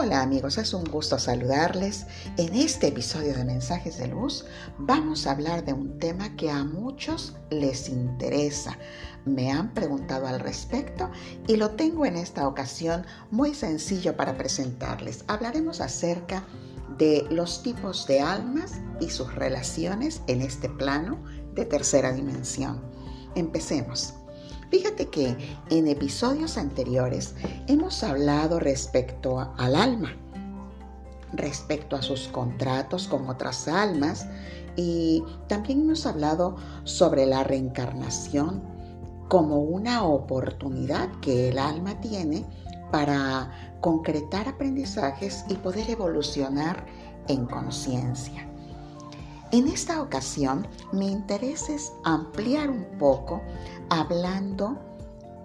Hola amigos, es un gusto saludarles. En este episodio de Mensajes de Luz vamos a hablar de un tema que a muchos les interesa. Me han preguntado al respecto y lo tengo en esta ocasión muy sencillo para presentarles. Hablaremos acerca de los tipos de almas y sus relaciones en este plano de tercera dimensión. Empecemos. Fíjate que en episodios anteriores hemos hablado respecto al alma, respecto a sus contratos con otras almas y también hemos hablado sobre la reencarnación como una oportunidad que el alma tiene para concretar aprendizajes y poder evolucionar en conciencia. En esta ocasión mi interés es ampliar un poco hablando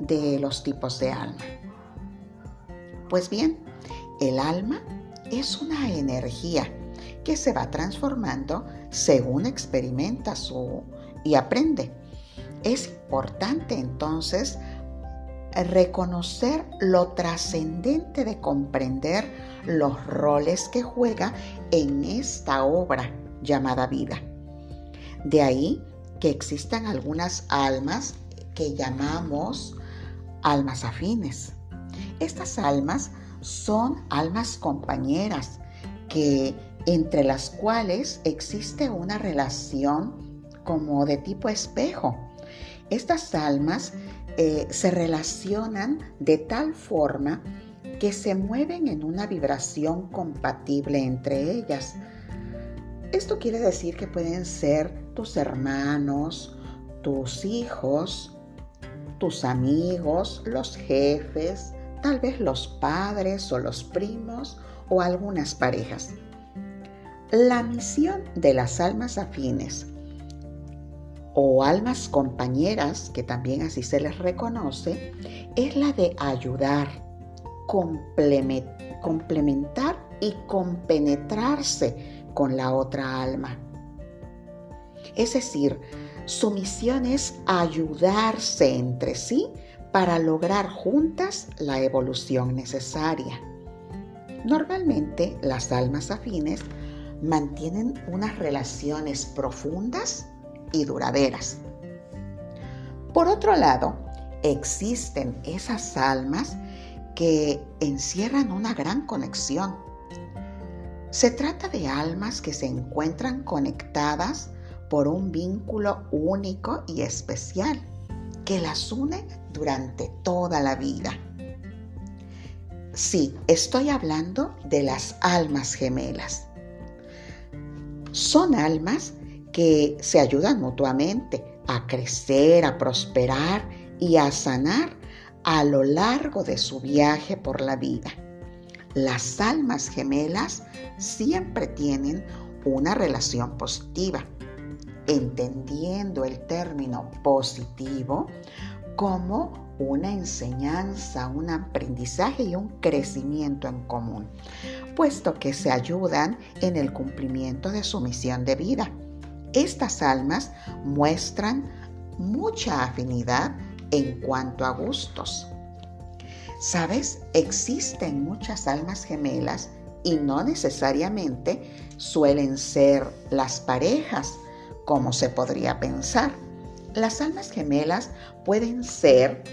de los tipos de alma. Pues bien, el alma es una energía que se va transformando según experimenta su y aprende. Es importante entonces reconocer lo trascendente de comprender los roles que juega en esta obra llamada vida. De ahí que existan algunas almas que llamamos almas afines. Estas almas son almas compañeras que entre las cuales existe una relación como de tipo espejo. Estas almas eh, se relacionan de tal forma que se mueven en una vibración compatible entre ellas, esto quiere decir que pueden ser tus hermanos, tus hijos, tus amigos, los jefes, tal vez los padres o los primos o algunas parejas. La misión de las almas afines o almas compañeras, que también así se les reconoce, es la de ayudar, complementar y compenetrarse con la otra alma. Es decir, su misión es ayudarse entre sí para lograr juntas la evolución necesaria. Normalmente las almas afines mantienen unas relaciones profundas y duraderas. Por otro lado, existen esas almas que encierran una gran conexión se trata de almas que se encuentran conectadas por un vínculo único y especial que las une durante toda la vida. Sí, estoy hablando de las almas gemelas. Son almas que se ayudan mutuamente a crecer, a prosperar y a sanar a lo largo de su viaje por la vida. Las almas gemelas siempre tienen una relación positiva, entendiendo el término positivo como una enseñanza, un aprendizaje y un crecimiento en común, puesto que se ayudan en el cumplimiento de su misión de vida. Estas almas muestran mucha afinidad en cuanto a gustos, Sabes, existen muchas almas gemelas y no necesariamente suelen ser las parejas, como se podría pensar. Las almas gemelas pueden ser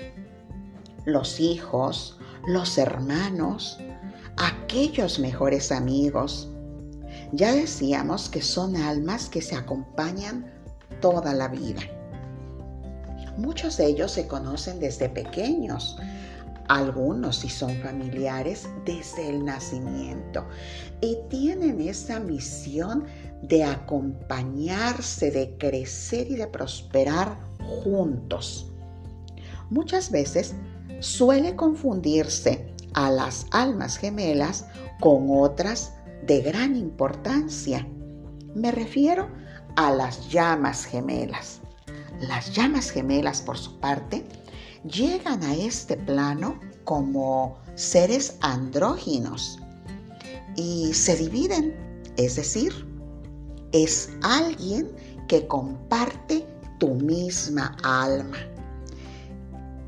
los hijos, los hermanos, aquellos mejores amigos. Ya decíamos que son almas que se acompañan toda la vida. Muchos de ellos se conocen desde pequeños algunos si son familiares desde el nacimiento y tienen esa misión de acompañarse, de crecer y de prosperar juntos. Muchas veces suele confundirse a las almas gemelas con otras de gran importancia. Me refiero a las llamas gemelas. Las llamas gemelas, por su parte, llegan a este plano como seres andróginos y se dividen, es decir, es alguien que comparte tu misma alma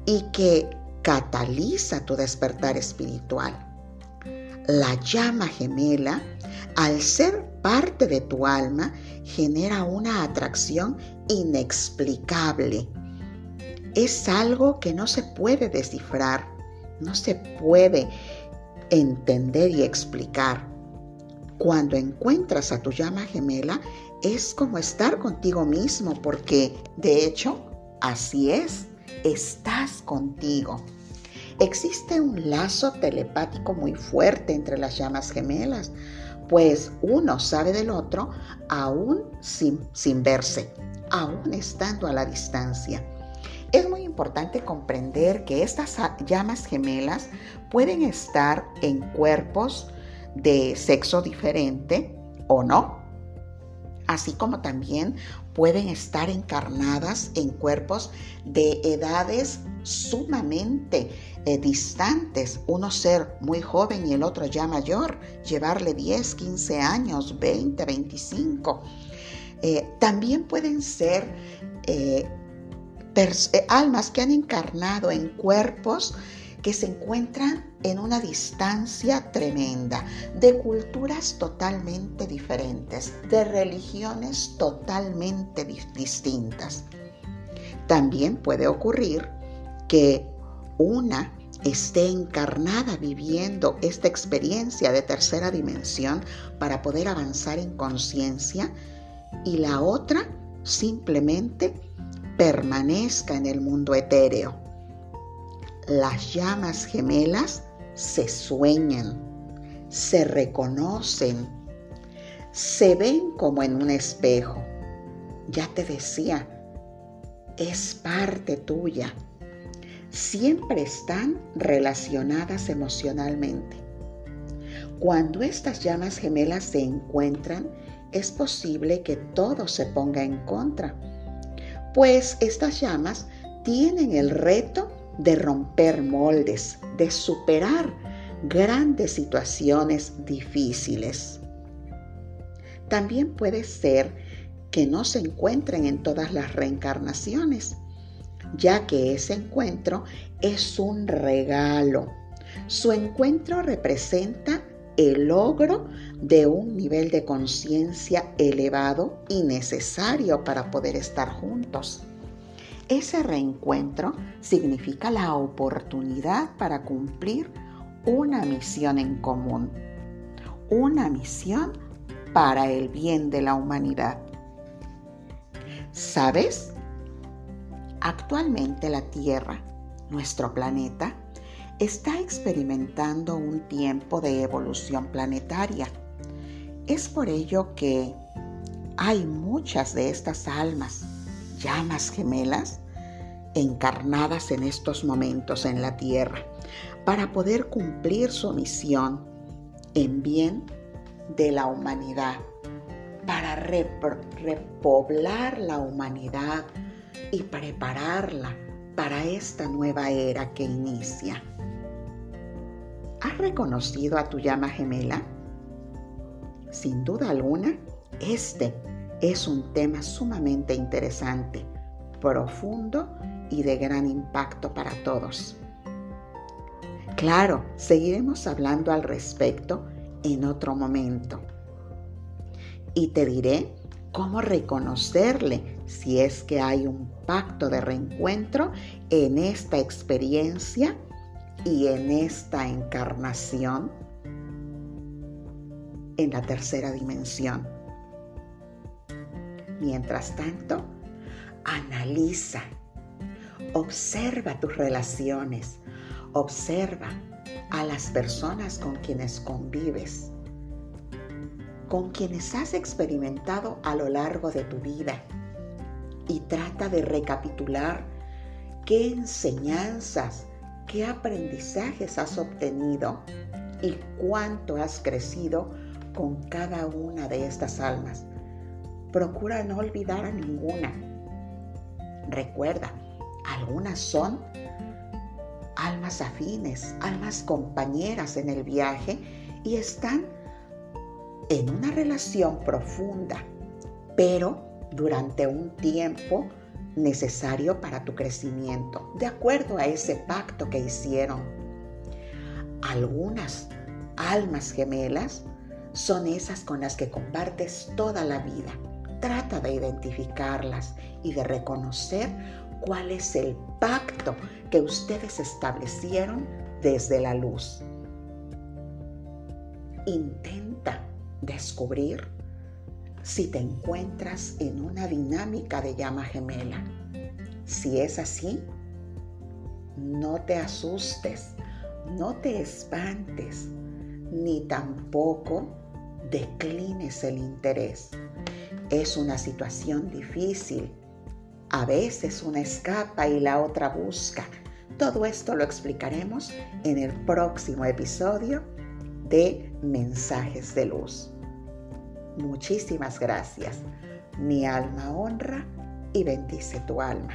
y que cataliza tu despertar espiritual. La llama gemela, al ser parte de tu alma, genera una atracción inexplicable. Es algo que no se puede descifrar, no se puede entender y explicar. Cuando encuentras a tu llama gemela, es como estar contigo mismo, porque de hecho, así es, estás contigo. Existe un lazo telepático muy fuerte entre las llamas gemelas, pues uno sabe del otro aún sin, verse, aún estando a la distancia. Es muy importante comprender que estas llamas gemelas pueden estar en cuerpos de sexo diferente o no, así como también pueden estar encarnadas en cuerpos de edades sumamente eh, distantes, uno ser muy joven y el otro ya mayor, llevarle 10, 15 años, 20, 25. Eh, también pueden ser eh, almas que han encarnado en cuerpos que se encuentran en una distancia tremenda, de culturas totalmente diferentes, de religiones totalmente distintas. También puede ocurrir que una esté encarnada viviendo esta experiencia de tercera dimensión para poder avanzar en conciencia y la otra simplemente permanezca en el mundo etéreo las llamas gemelas se sueñan, se reconocen, se ven como en un espejo. Ya te decía, es parte tuya. Siempre están relacionadas emocionalmente. Cuando estas llamas gemelas se encuentran, es posible que todo se ponga en contra, pues estas llamas tienen el reto de romper moldes, de superar grandes situaciones difíciles. También puede ser que no se encuentren en todas las reencarnaciones, ya que ese encuentro es un regalo. Su encuentro representa el logro de un nivel de conciencia elevado y necesario para poder estar juntos. Ese reencuentro significa la oportunidad para cumplir una misión en común, una misión para el bien de la humanidad. ¿Sabes? Actualmente la Tierra, nuestro planeta, está experimentando un tiempo de evolución planetaria. Es por ello que hay muchas de estas almas llamas gemelas encarnadas en estos momentos en la tierra para poder cumplir su misión en bien de la humanidad, para repoblar la humanidad y prepararla para esta nueva era que inicia. ¿Has reconocido a tu llama gemela? Sin duda alguna, este es un tema sumamente interesante, profundo y de gran impacto para todos. Claro, seguiremos hablando al respecto en otro momento. Y te diré cómo reconocerle si es que hay un pacto de reencuentro en esta experiencia y en esta encarnación en la tercera dimensión. Mientras tanto, analiza, observa tus relaciones, observa a las personas con quienes convives, con quienes has experimentado a lo largo de tu vida y trata de recapitular qué enseñanzas, qué aprendizajes has obtenido y cuánto has crecido con cada una de estas almas Procura no olvidar a ninguna. Recuerda, algunas son almas afines, almas compañeras en el viaje y están en una relación profunda, pero durante un tiempo necesario para tu crecimiento, de acuerdo a ese pacto que hicieron. Algunas almas gemelas son esas con las que compartes toda la vida. Trata de identificarlas y de reconocer cuál es el pacto que ustedes establecieron desde la luz. Intenta descubrir si te encuentras en una dinámica de llama gemela. Si es así, no te asustes, no te espantes, ni tampoco declines el interés. Es una situación difícil. A veces una escapa y la otra busca. Todo esto lo explicaremos en el próximo episodio de Mensajes de Luz. Muchísimas gracias. Mi alma honra y bendice tu alma.